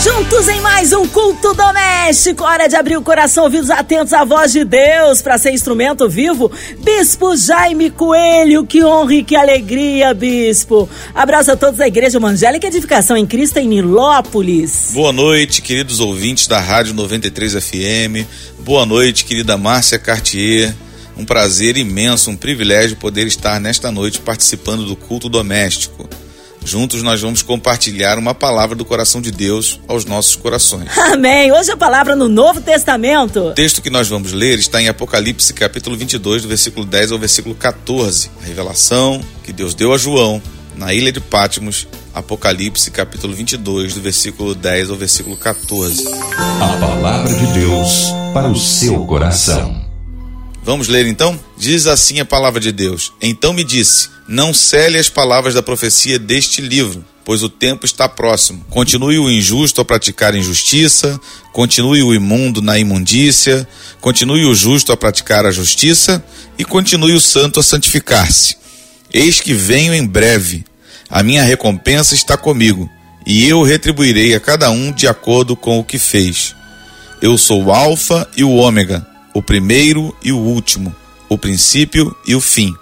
Juntos em mais um culto doméstico. Hora de abrir o coração, ouvidos atentos à voz de Deus para ser instrumento vivo. Bispo Jaime Coelho, que honra e que alegria, bispo. Abraço a todos da Igreja Evangélica Edificação em Cristo em Nilópolis. Boa noite, queridos ouvintes da Rádio 93 FM. Boa noite, querida Márcia Cartier. Um prazer imenso, um privilégio poder estar nesta noite participando do culto doméstico. Juntos nós vamos compartilhar uma palavra do coração de Deus aos nossos corações. Amém. Hoje a palavra no Novo Testamento. O texto que nós vamos ler está em Apocalipse, capítulo 22, do versículo 10 ao versículo 14. A revelação que Deus deu a João na ilha de Pátimos, Apocalipse, capítulo 22, do versículo 10 ao versículo 14. A palavra de Deus para o seu coração. Vamos ler então? Diz assim a palavra de Deus: Então me disse: Não cele as palavras da profecia deste livro, pois o tempo está próximo. Continue o injusto a praticar injustiça, continue o imundo na imundícia, continue o justo a praticar a justiça e continue o santo a santificar-se. Eis que venho em breve. A minha recompensa está comigo, e eu retribuirei a cada um de acordo com o que fez. Eu sou o Alfa e o Ômega o primeiro e o último, o princípio e o fim.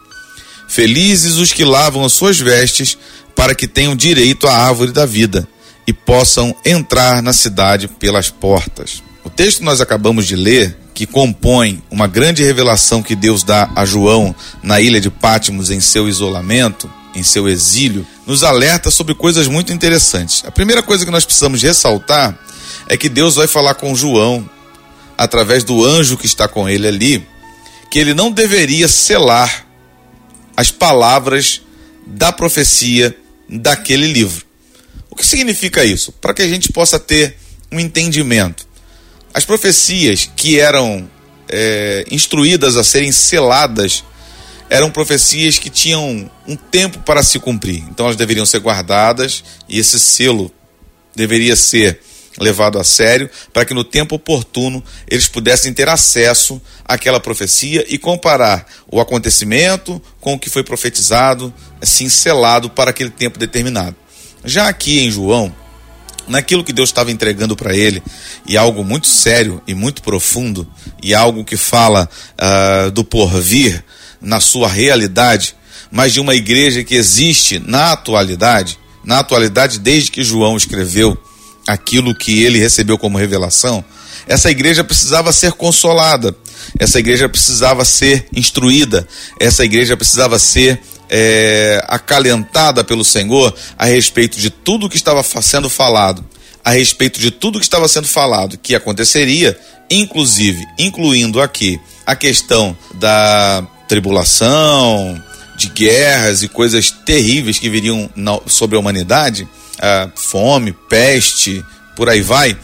Felizes os que lavam as suas vestes, para que tenham direito à árvore da vida e possam entrar na cidade pelas portas. O texto que nós acabamos de ler, que compõe uma grande revelação que Deus dá a João na ilha de Pátimos em seu isolamento, em seu exílio, nos alerta sobre coisas muito interessantes. A primeira coisa que nós precisamos ressaltar é que Deus vai falar com João através do anjo que está com ele ali, que ele não deveria selar as palavras da profecia daquele livro. O que significa isso? Para que a gente possa ter um entendimento. As profecias que eram é, instruídas a serem seladas eram profecias que tinham um tempo para se cumprir. Então elas deveriam ser guardadas e esse selo deveria ser levado a sério, para que no tempo oportuno eles pudessem ter acesso àquela profecia e comparar o acontecimento com o que foi profetizado, assim selado para aquele tempo determinado. Já aqui em João, naquilo que Deus estava entregando para ele, e algo muito sério e muito profundo, e algo que fala uh, do porvir na sua realidade, mas de uma igreja que existe na atualidade, na atualidade desde que João escreveu aquilo que ele recebeu como revelação, essa igreja precisava ser consolada, essa igreja precisava ser instruída, essa igreja precisava ser é, acalentada pelo Senhor a respeito de tudo que estava sendo falado, a respeito de tudo que estava sendo falado, que aconteceria, inclusive, incluindo aqui a questão da tribulação, de guerras e coisas terríveis que viriam sobre a humanidade fome, peste, por aí vai,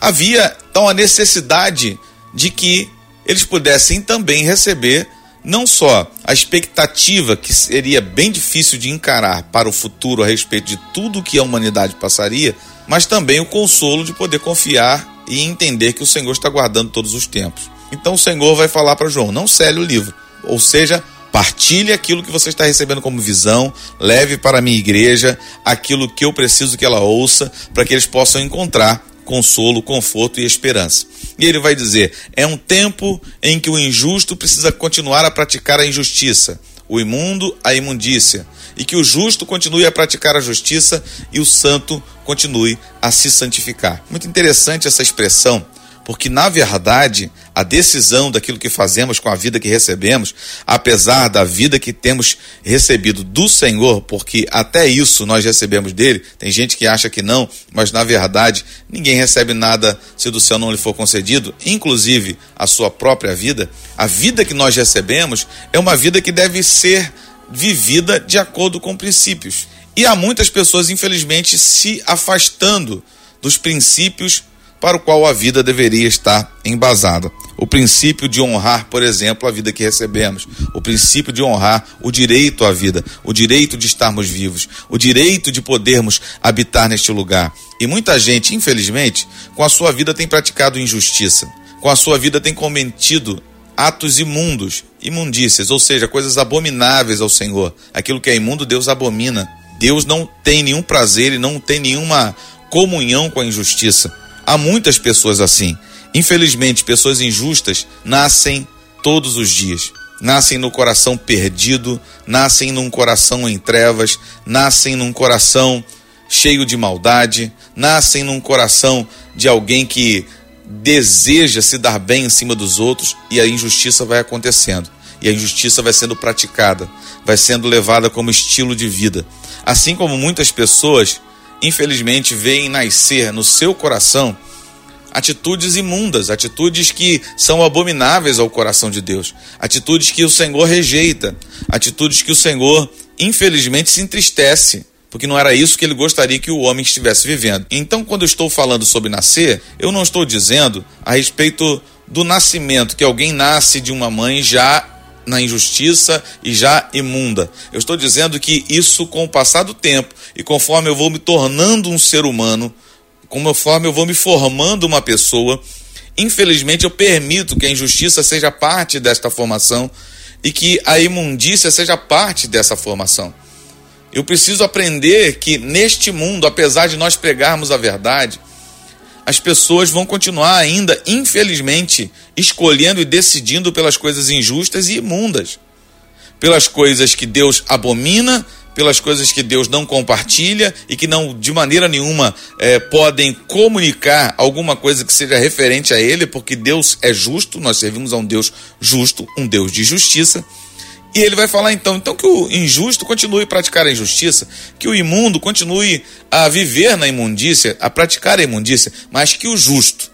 havia então a necessidade de que eles pudessem também receber não só a expectativa que seria bem difícil de encarar para o futuro a respeito de tudo que a humanidade passaria, mas também o consolo de poder confiar e entender que o Senhor está guardando todos os tempos. Então o Senhor vai falar para João: não cele o livro, ou seja, Partilhe aquilo que você está recebendo como visão, leve para a minha igreja aquilo que eu preciso que ela ouça, para que eles possam encontrar consolo, conforto e esperança. E ele vai dizer: é um tempo em que o injusto precisa continuar a praticar a injustiça, o imundo a imundícia, e que o justo continue a praticar a justiça e o santo continue a se santificar. Muito interessante essa expressão porque na verdade a decisão daquilo que fazemos com a vida que recebemos, apesar da vida que temos recebido do Senhor, porque até isso nós recebemos dele, tem gente que acha que não, mas na verdade ninguém recebe nada se do céu não lhe for concedido, inclusive a sua própria vida. A vida que nós recebemos é uma vida que deve ser vivida de acordo com princípios. E há muitas pessoas, infelizmente, se afastando dos princípios para o qual a vida deveria estar embasada. O princípio de honrar, por exemplo, a vida que recebemos, o princípio de honrar o direito à vida, o direito de estarmos vivos, o direito de podermos habitar neste lugar. E muita gente, infelizmente, com a sua vida tem praticado injustiça. com a sua vida tem cometido atos imundos, imundícias, ou seja, coisas abomináveis ao Senhor. Aquilo que é imundo, Deus abomina. Deus não tem nenhum prazer e não tem nenhuma comunhão com a injustiça. Há muitas pessoas assim. Infelizmente, pessoas injustas nascem todos os dias. Nascem no coração perdido, nascem num coração em trevas, nascem num coração cheio de maldade, nascem num coração de alguém que deseja se dar bem em cima dos outros e a injustiça vai acontecendo. E a injustiça vai sendo praticada, vai sendo levada como estilo de vida. Assim como muitas pessoas, infelizmente, veem nascer no seu coração atitudes imundas, atitudes que são abomináveis ao coração de Deus, atitudes que o Senhor rejeita, atitudes que o Senhor, infelizmente, se entristece porque não era isso que ele gostaria que o homem estivesse vivendo. Então, quando eu estou falando sobre nascer, eu não estou dizendo a respeito do nascimento, que alguém nasce de uma mãe já na injustiça e já imunda. Eu estou dizendo que isso, com o passar do tempo e conforme eu vou me tornando um ser humano, conforme eu vou me formando uma pessoa, infelizmente eu permito que a injustiça seja parte desta formação e que a imundícia seja parte dessa formação. Eu preciso aprender que neste mundo, apesar de nós pregarmos a verdade, as pessoas vão continuar ainda, infelizmente, escolhendo e decidindo pelas coisas injustas e imundas, pelas coisas que Deus abomina, pelas coisas que Deus não compartilha e que não, de maneira nenhuma, é, podem comunicar alguma coisa que seja referente a Ele, porque Deus é justo, nós servimos a um Deus justo, um Deus de justiça. E ele vai falar então, então que o injusto continue a praticar a injustiça, que o imundo continue a viver na imundícia, a praticar a imundícia, mas que o justo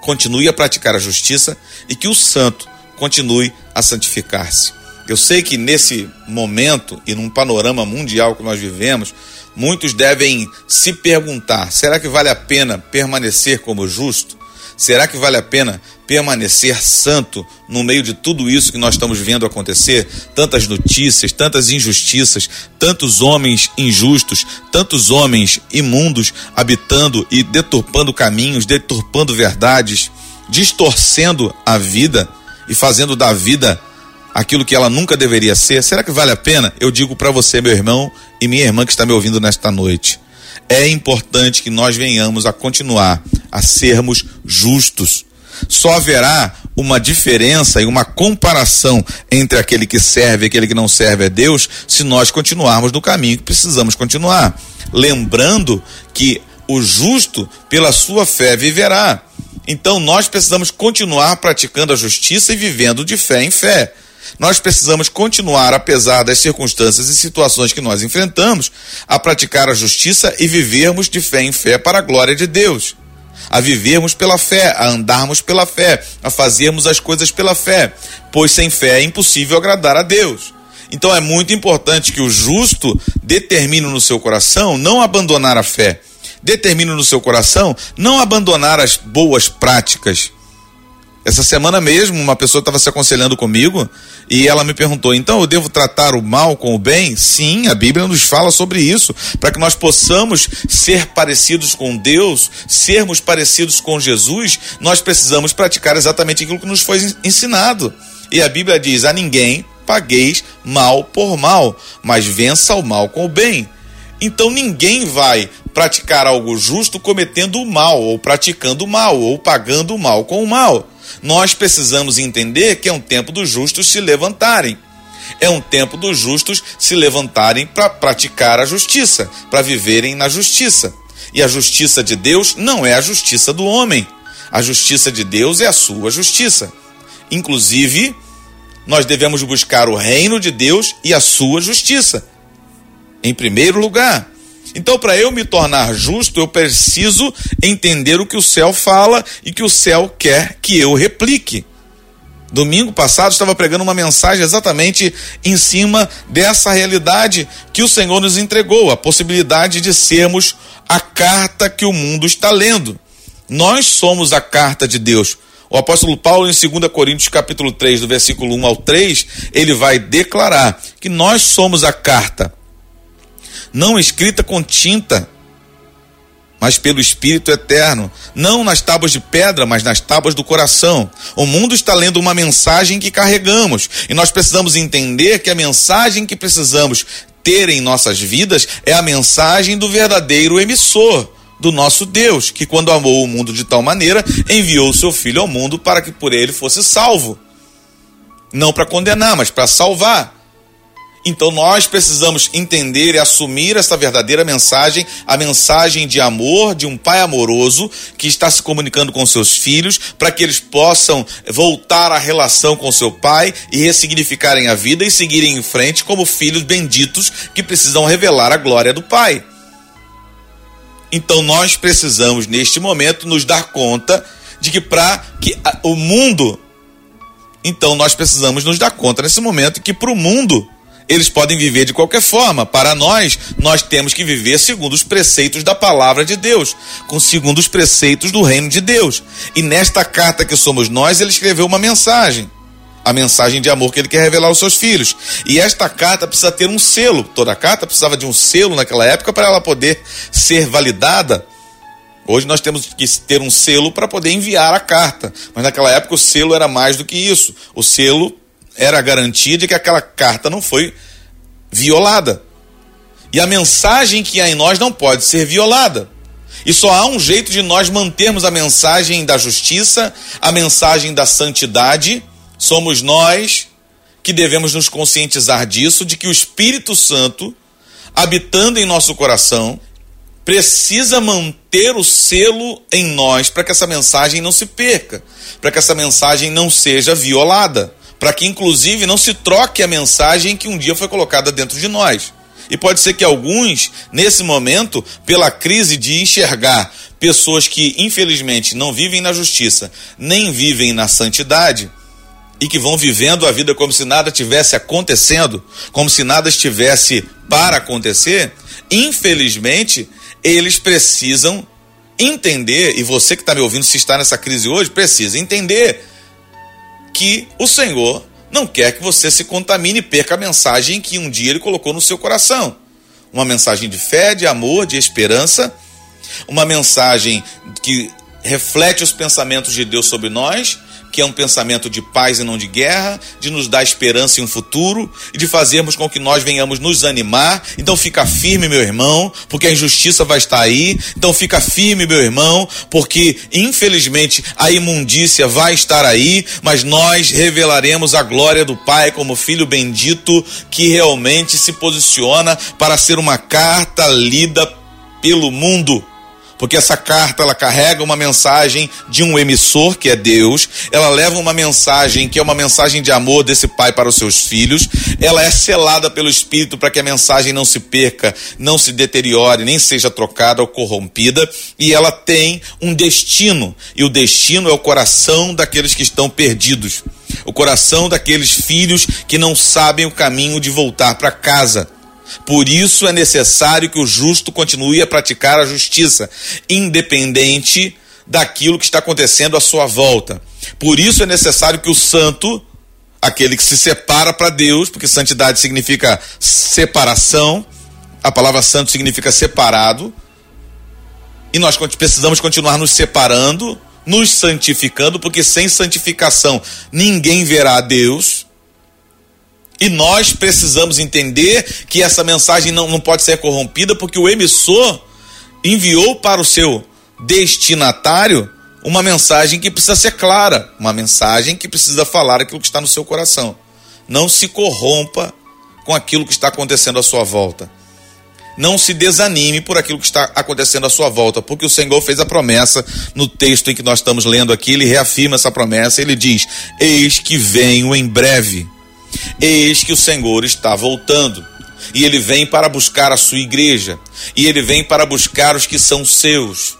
continue a praticar a justiça e que o santo continue a santificar-se. Eu sei que nesse momento e num panorama mundial que nós vivemos, muitos devem se perguntar: será que vale a pena permanecer como justo? Será que vale a pena permanecer santo no meio de tudo isso que nós estamos vendo acontecer? Tantas notícias, tantas injustiças, tantos homens injustos, tantos homens imundos habitando e deturpando caminhos, deturpando verdades, distorcendo a vida e fazendo da vida aquilo que ela nunca deveria ser. Será que vale a pena? Eu digo para você, meu irmão e minha irmã que está me ouvindo nesta noite é importante que nós venhamos a continuar a sermos justos. Só haverá uma diferença e uma comparação entre aquele que serve e aquele que não serve a Deus se nós continuarmos no caminho que precisamos continuar. Lembrando que o justo, pela sua fé, viverá. Então nós precisamos continuar praticando a justiça e vivendo de fé em fé. Nós precisamos continuar, apesar das circunstâncias e situações que nós enfrentamos, a praticar a justiça e vivermos de fé em fé para a glória de Deus. A vivermos pela fé, a andarmos pela fé, a fazermos as coisas pela fé, pois sem fé é impossível agradar a Deus. Então é muito importante que o justo determine no seu coração não abandonar a fé, determine no seu coração não abandonar as boas práticas, essa semana mesmo, uma pessoa estava se aconselhando comigo e ela me perguntou: então eu devo tratar o mal com o bem? Sim, a Bíblia nos fala sobre isso, para que nós possamos ser parecidos com Deus, sermos parecidos com Jesus, nós precisamos praticar exatamente aquilo que nos foi ensinado. E a Bíblia diz: a ninguém pagueis mal por mal, mas vença o mal com o bem. Então ninguém vai praticar algo justo cometendo o mal, ou praticando o mal, ou pagando o mal com o mal nós precisamos entender que é um tempo dos justos se levantarem. É um tempo dos justos se levantarem para praticar a justiça, para viverem na justiça. E a justiça de Deus não é a justiça do homem. A justiça de Deus é a sua justiça. Inclusive, nós devemos buscar o reino de Deus e a sua justiça. Em primeiro lugar, então, para eu me tornar justo, eu preciso entender o que o céu fala e que o céu quer que eu replique. Domingo passado estava pregando uma mensagem exatamente em cima dessa realidade que o Senhor nos entregou, a possibilidade de sermos a carta que o mundo está lendo. Nós somos a carta de Deus. O apóstolo Paulo, em 2 Coríntios, capítulo 3, do versículo 1 ao 3, ele vai declarar que nós somos a carta não escrita com tinta, mas pelo Espírito eterno, não nas tábuas de pedra, mas nas tábuas do coração. O mundo está lendo uma mensagem que carregamos, e nós precisamos entender que a mensagem que precisamos ter em nossas vidas é a mensagem do verdadeiro emissor, do nosso Deus, que quando amou o mundo de tal maneira, enviou o seu filho ao mundo para que por ele fosse salvo. Não para condenar, mas para salvar. Então nós precisamos entender e assumir essa verdadeira mensagem, a mensagem de amor de um pai amoroso que está se comunicando com seus filhos para que eles possam voltar à relação com seu pai e ressignificarem a vida e seguirem em frente como filhos benditos que precisam revelar a glória do pai. Então nós precisamos neste momento nos dar conta de que para que o mundo então nós precisamos nos dar conta nesse momento que para o mundo eles podem viver de qualquer forma. Para nós, nós temos que viver segundo os preceitos da palavra de Deus, com segundo os preceitos do reino de Deus. E nesta carta que somos nós, ele escreveu uma mensagem. A mensagem de amor que ele quer revelar aos seus filhos. E esta carta precisa ter um selo. Toda carta precisava de um selo naquela época para ela poder ser validada. Hoje nós temos que ter um selo para poder enviar a carta. Mas naquela época o selo era mais do que isso. O selo era a garantia de que aquela carta não foi violada. E a mensagem que há em nós não pode ser violada. E só há um jeito de nós mantermos a mensagem da justiça, a mensagem da santidade. Somos nós que devemos nos conscientizar disso, de que o Espírito Santo, habitando em nosso coração, precisa manter o selo em nós para que essa mensagem não se perca, para que essa mensagem não seja violada para que inclusive não se troque a mensagem que um dia foi colocada dentro de nós. E pode ser que alguns, nesse momento, pela crise de enxergar pessoas que infelizmente não vivem na justiça, nem vivem na santidade, e que vão vivendo a vida como se nada tivesse acontecendo, como se nada estivesse para acontecer, infelizmente, eles precisam entender, e você que está me ouvindo, se está nessa crise hoje, precisa entender que o Senhor não quer que você se contamine e perca a mensagem que um dia ele colocou no seu coração. Uma mensagem de fé, de amor, de esperança, uma mensagem que reflete os pensamentos de Deus sobre nós que é um pensamento de paz e não de guerra, de nos dar esperança em um futuro e de fazermos com que nós venhamos nos animar. Então fica firme, meu irmão, porque a injustiça vai estar aí. Então fica firme, meu irmão, porque infelizmente a imundícia vai estar aí, mas nós revelaremos a glória do Pai como filho bendito que realmente se posiciona para ser uma carta lida pelo mundo porque essa carta ela carrega uma mensagem de um emissor que é Deus, ela leva uma mensagem que é uma mensagem de amor desse pai para os seus filhos, ela é selada pelo Espírito para que a mensagem não se perca, não se deteriore, nem seja trocada ou corrompida, e ela tem um destino, e o destino é o coração daqueles que estão perdidos, o coração daqueles filhos que não sabem o caminho de voltar para casa por isso é necessário que o justo continue a praticar a justiça, independente daquilo que está acontecendo à sua volta. Por isso é necessário que o santo, aquele que se separa para Deus, porque santidade significa separação, a palavra santo significa separado, e nós precisamos continuar nos separando, nos santificando, porque sem santificação ninguém verá a Deus. E nós precisamos entender que essa mensagem não, não pode ser corrompida, porque o emissor enviou para o seu destinatário uma mensagem que precisa ser clara, uma mensagem que precisa falar aquilo que está no seu coração. Não se corrompa com aquilo que está acontecendo à sua volta. Não se desanime por aquilo que está acontecendo à sua volta, porque o Senhor fez a promessa no texto em que nós estamos lendo aqui, ele reafirma essa promessa, ele diz: Eis que venho em breve. Eis que o Senhor está voltando. E ele vem para buscar a sua igreja. E ele vem para buscar os que são seus.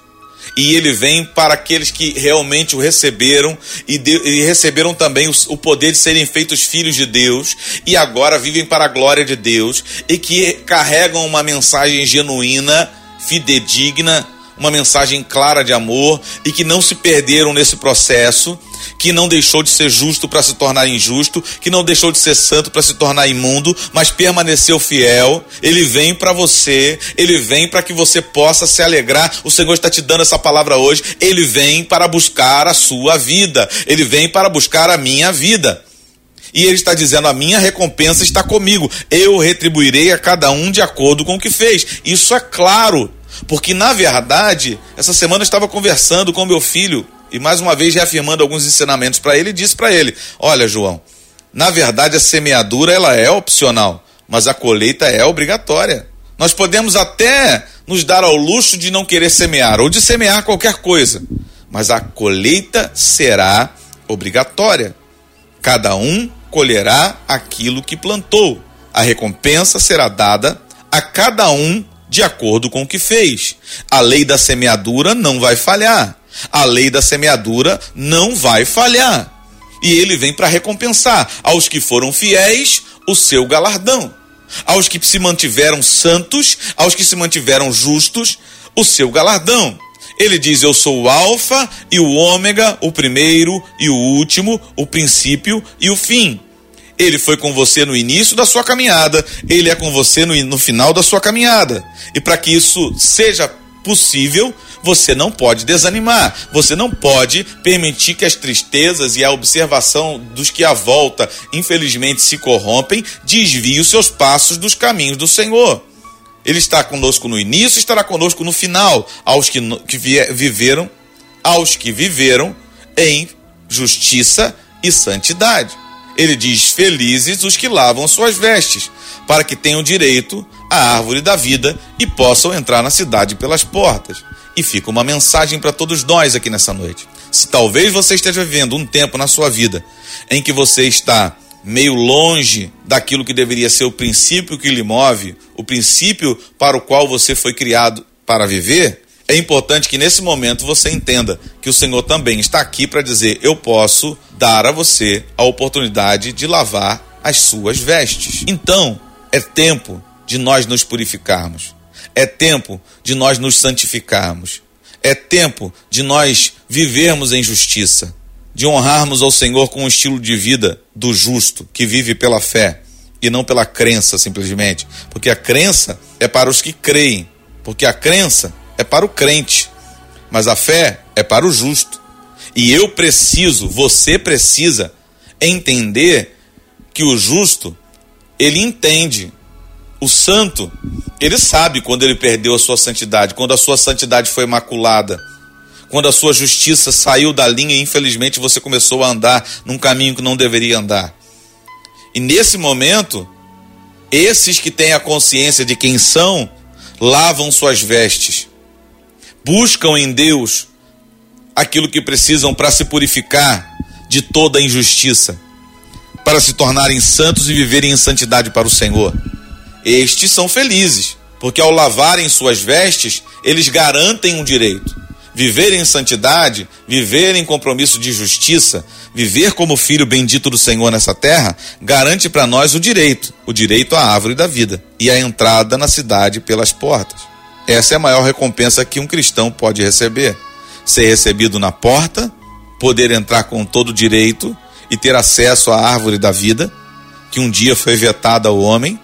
E ele vem para aqueles que realmente o receberam e, de, e receberam também o, o poder de serem feitos filhos de Deus e agora vivem para a glória de Deus e que carregam uma mensagem genuína, fidedigna, uma mensagem clara de amor e que não se perderam nesse processo, que não deixou de ser justo para se tornar injusto, que não deixou de ser santo para se tornar imundo, mas permaneceu fiel. Ele vem para você, ele vem para que você possa se alegrar. O Senhor está te dando essa palavra hoje. Ele vem para buscar a sua vida, ele vem para buscar a minha vida. E ele está dizendo: a minha recompensa está comigo, eu retribuirei a cada um de acordo com o que fez. Isso é claro, porque na verdade, essa semana eu estava conversando com meu filho e mais uma vez reafirmando alguns ensinamentos para ele, disse para ele: Olha, João, na verdade a semeadura ela é opcional, mas a colheita é obrigatória. Nós podemos até nos dar ao luxo de não querer semear ou de semear qualquer coisa, mas a colheita será obrigatória. Cada um colherá aquilo que plantou. A recompensa será dada a cada um de acordo com o que fez. A lei da semeadura não vai falhar. A lei da semeadura não vai falhar. E ele vem para recompensar aos que foram fiéis o seu galardão. Aos que se mantiveram santos, aos que se mantiveram justos, o seu galardão. Ele diz: Eu sou o Alfa e o Ômega, o primeiro e o último, o princípio e o fim. Ele foi com você no início da sua caminhada, ele é com você no, no final da sua caminhada. E para que isso seja possível, você não pode desanimar, você não pode permitir que as tristezas e a observação dos que à volta, infelizmente, se corrompem, desvie os seus passos dos caminhos do Senhor. Ele está conosco no início, estará conosco no final, aos que, que viveram, aos que viveram em justiça e santidade. Ele diz: Felizes os que lavam suas vestes, para que tenham direito à árvore da vida e possam entrar na cidade pelas portas. E fica uma mensagem para todos nós aqui nessa noite. Se talvez você esteja vivendo um tempo na sua vida em que você está meio longe daquilo que deveria ser o princípio que lhe move, o princípio para o qual você foi criado para viver, é importante que nesse momento você entenda que o Senhor também está aqui para dizer: eu posso dar a você a oportunidade de lavar as suas vestes. Então, é tempo de nós nos purificarmos. É tempo de nós nos santificarmos. É tempo de nós vivermos em justiça de honrarmos ao Senhor com um estilo de vida do justo, que vive pela fé e não pela crença simplesmente. Porque a crença é para os que creem, porque a crença é para o crente, mas a fé é para o justo. E eu preciso, você precisa entender que o justo, ele entende. O santo, ele sabe quando ele perdeu a sua santidade, quando a sua santidade foi maculada quando a sua justiça saiu da linha e infelizmente você começou a andar num caminho que não deveria andar. E nesse momento, esses que têm a consciência de quem são, lavam suas vestes, buscam em Deus aquilo que precisam para se purificar de toda injustiça, para se tornarem santos e viverem em santidade para o Senhor. Estes são felizes, porque ao lavarem suas vestes, eles garantem um direito viver em santidade, viver em compromisso de justiça, viver como filho bendito do Senhor nessa terra, garante para nós o direito, o direito à árvore da vida e a entrada na cidade pelas portas. Essa é a maior recompensa que um cristão pode receber: ser recebido na porta, poder entrar com todo direito e ter acesso à árvore da vida, que um dia foi vetada ao homem,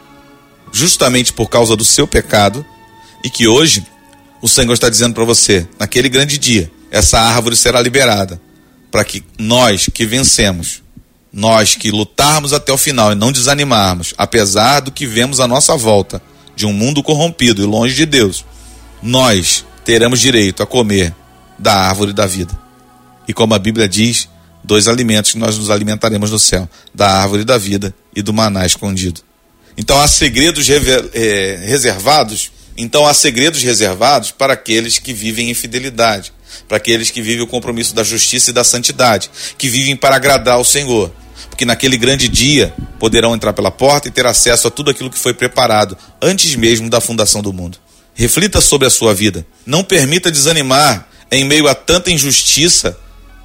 justamente por causa do seu pecado, e que hoje o Senhor está dizendo para você, naquele grande dia, essa árvore será liberada, para que nós que vencemos, nós que lutarmos até o final e não desanimarmos, apesar do que vemos à nossa volta, de um mundo corrompido e longe de Deus, nós teremos direito a comer da árvore da vida. E como a Bíblia diz, dois alimentos que nós nos alimentaremos no céu: da árvore da vida e do maná escondido. Então há segredos eh, reservados então há segredos reservados para aqueles que vivem em fidelidade, para aqueles que vivem o compromisso da justiça e da santidade, que vivem para agradar ao Senhor. Porque naquele grande dia poderão entrar pela porta e ter acesso a tudo aquilo que foi preparado antes mesmo da fundação do mundo. Reflita sobre a sua vida. Não permita desanimar em meio a tanta injustiça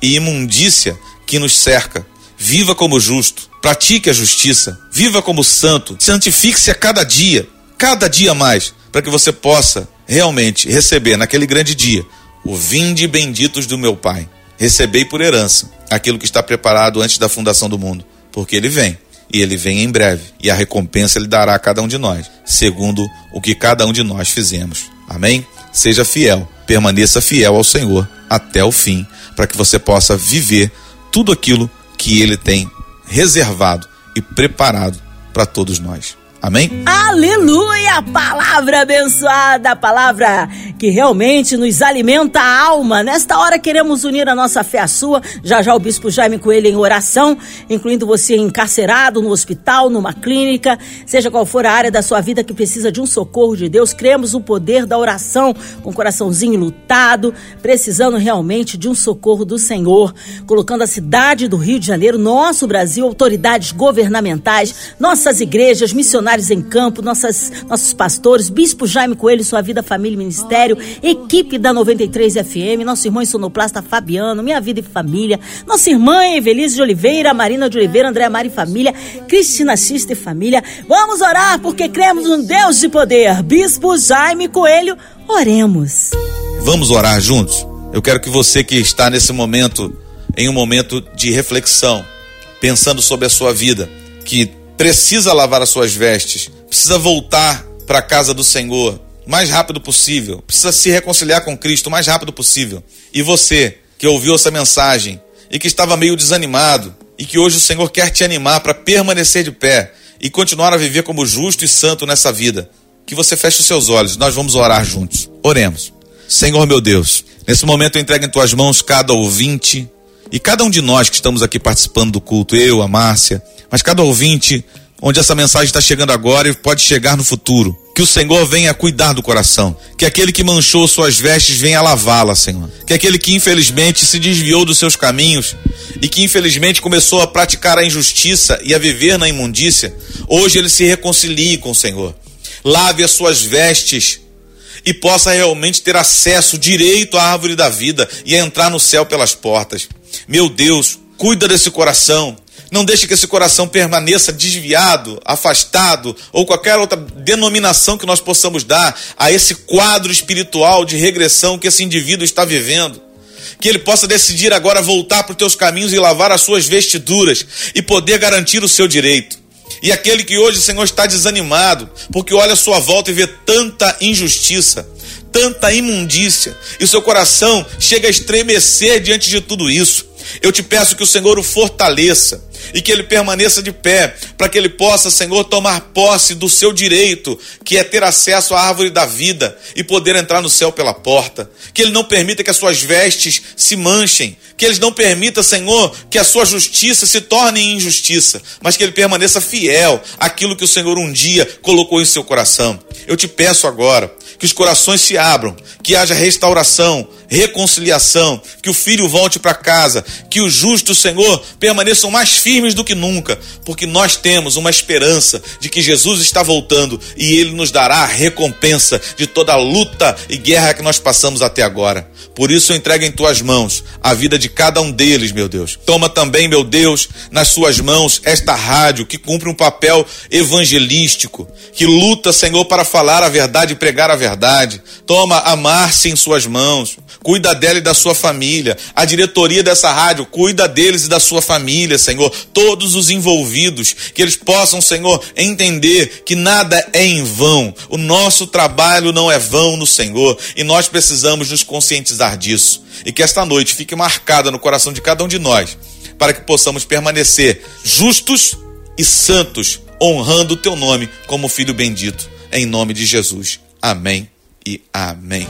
e imundícia que nos cerca. Viva como justo, pratique a justiça, viva como santo, santifique-se a cada dia, cada dia mais, para que você possa realmente receber naquele grande dia o vinde benditos do meu Pai, recebei por herança aquilo que está preparado antes da fundação do mundo, porque ele vem e ele vem em breve, e a recompensa ele dará a cada um de nós, segundo o que cada um de nós fizemos. Amém? Seja fiel, permaneça fiel ao Senhor até o fim, para que você possa viver tudo aquilo que ele tem reservado e preparado para todos nós. Amém? Aleluia! Palavra abençoada, palavra que realmente nos alimenta a alma. Nesta hora queremos unir a nossa fé à sua. Já já o bispo Jaime Coelho em oração, incluindo você encarcerado no hospital, numa clínica, seja qual for a área da sua vida que precisa de um socorro de Deus. Cremos o poder da oração, com o coraçãozinho lutado, precisando realmente de um socorro do Senhor, colocando a cidade do Rio de Janeiro, nosso Brasil, autoridades governamentais, nossas igrejas, missionários missionários em campo, nossas, nossos pastores, Bispo Jaime Coelho, sua vida, família e ministério, equipe da 93 FM, nosso irmão sonoplasta Fabiano, minha vida e família, nossa irmã Evelise de Oliveira, Marina de Oliveira, André Mari e família, Cristina Xista e família. Vamos orar porque cremos no Deus de poder. Bispo Jaime Coelho, oremos. Vamos orar juntos? Eu quero que você que está nesse momento, em um momento de reflexão, pensando sobre a sua vida, que precisa lavar as suas vestes, precisa voltar para a casa do Senhor o mais rápido possível, precisa se reconciliar com Cristo o mais rápido possível. E você que ouviu essa mensagem e que estava meio desanimado e que hoje o Senhor quer te animar para permanecer de pé e continuar a viver como justo e santo nessa vida, que você feche os seus olhos, nós vamos orar juntos. Oremos. Senhor meu Deus, nesse momento eu entrego em tuas mãos cada ouvinte e cada um de nós que estamos aqui participando do culto, eu, a Márcia, mas cada ouvinte, onde essa mensagem está chegando agora e pode chegar no futuro. Que o Senhor venha cuidar do coração. Que aquele que manchou suas vestes venha lavá-la, Senhor. Que aquele que infelizmente se desviou dos seus caminhos e que infelizmente começou a praticar a injustiça e a viver na imundícia, hoje ele se reconcilie com o Senhor. Lave as suas vestes e possa realmente ter acesso direito à árvore da vida e entrar no céu pelas portas. Meu Deus, cuida desse coração, não deixe que esse coração permaneça desviado, afastado ou qualquer outra denominação que nós possamos dar a esse quadro espiritual de regressão que esse indivíduo está vivendo. Que ele possa decidir agora voltar para os teus caminhos e lavar as suas vestiduras e poder garantir o seu direito. E aquele que hoje, Senhor, está desanimado, porque olha a sua volta e vê tanta injustiça, tanta imundícia, e seu coração chega a estremecer diante de tudo isso. Eu te peço que o Senhor o fortaleça, e que ele permaneça de pé, para que ele possa, Senhor, tomar posse do seu direito, que é ter acesso à árvore da vida e poder entrar no céu pela porta. Que ele não permita que as suas vestes se manchem, que ele não permita, Senhor, que a sua justiça se torne injustiça, mas que ele permaneça fiel àquilo que o Senhor um dia colocou em seu coração. Eu te peço agora que os corações se abram, que haja restauração, reconciliação, que o filho volte para casa, que os justos, Senhor, permaneçam mais firmes do que nunca, porque nós temos uma esperança de que Jesus está voltando e ele nos dará a recompensa de toda a luta e guerra que nós passamos até agora. Por isso eu entrego em tuas mãos a vida de cada um deles, meu Deus. Toma também, meu Deus, nas suas mãos esta rádio que cumpre um papel evangelístico, que luta, Senhor, para falar a verdade e pregar a verdade. Toma a Márcia em suas mãos cuida dela e da sua família. A diretoria dessa rádio cuida deles e da sua família, Senhor. Todos os envolvidos, que eles possam, Senhor, entender que nada é em vão. O nosso trabalho não é vão no Senhor e nós precisamos nos conscientizar disso. E que esta noite fique marcada no coração de cada um de nós, para que possamos permanecer justos e santos, honrando o teu nome como filho bendito. Em nome de Jesus. Amém e amém.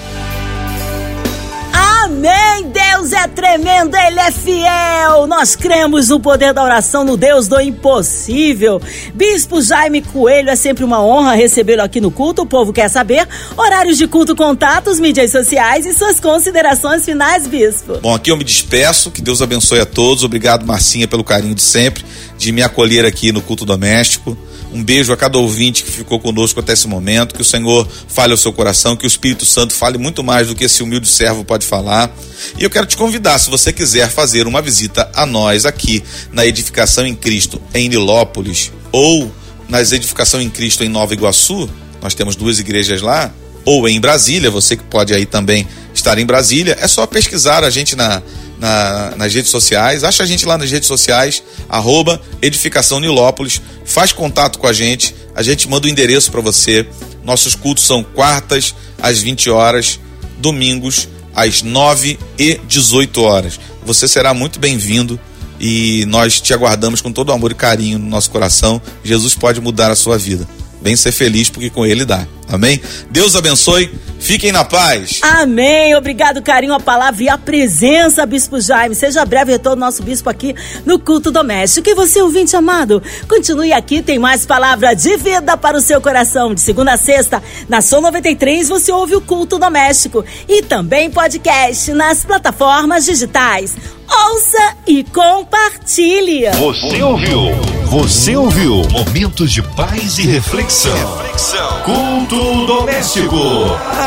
Amém! Deus é tremendo, Ele é fiel. Nós cremos no poder da oração, no Deus do impossível. Bispo Jaime Coelho, é sempre uma honra recebê-lo aqui no culto. O povo quer saber horários de culto, contatos, mídias sociais e suas considerações finais, Bispo. Bom, aqui eu me despeço. Que Deus abençoe a todos. Obrigado, Marcinha, pelo carinho de sempre, de me acolher aqui no culto doméstico. Um beijo a cada ouvinte que ficou conosco até esse momento. Que o Senhor fale ao seu coração, que o Espírito Santo fale muito mais do que esse humilde servo pode falar. E eu quero te convidar, se você quiser fazer uma visita a nós aqui na Edificação em Cristo em Nilópolis ou nas Edificação em Cristo em Nova Iguaçu, nós temos duas igrejas lá. ou em Brasília, você que pode aí também estar em Brasília, é só pesquisar a gente na, na, nas redes sociais, acha a gente lá nas redes sociais, arroba Edificação Nilópolis, faz contato com a gente, a gente manda o endereço para você. Nossos cultos são quartas às 20 horas, domingos às 9 e 18 horas. Você será muito bem-vindo e nós te aguardamos com todo amor e carinho no nosso coração. Jesus pode mudar a sua vida. Vem ser feliz porque com ele dá. Amém? Deus abençoe. Fiquem na paz. Amém. Obrigado, carinho, a palavra e a presença, Bispo Jaime. Seja breve retorno nosso bispo aqui no culto doméstico. E você, ouvinte amado, continue aqui, tem mais palavra de vida para o seu coração. De segunda a sexta, na Som 93, você ouve o culto doméstico e também podcast nas plataformas digitais. Ouça e compartilhe. Você ouviu? Você ouviu? Momentos de paz e reflexão. reflexão. Culto doméstico.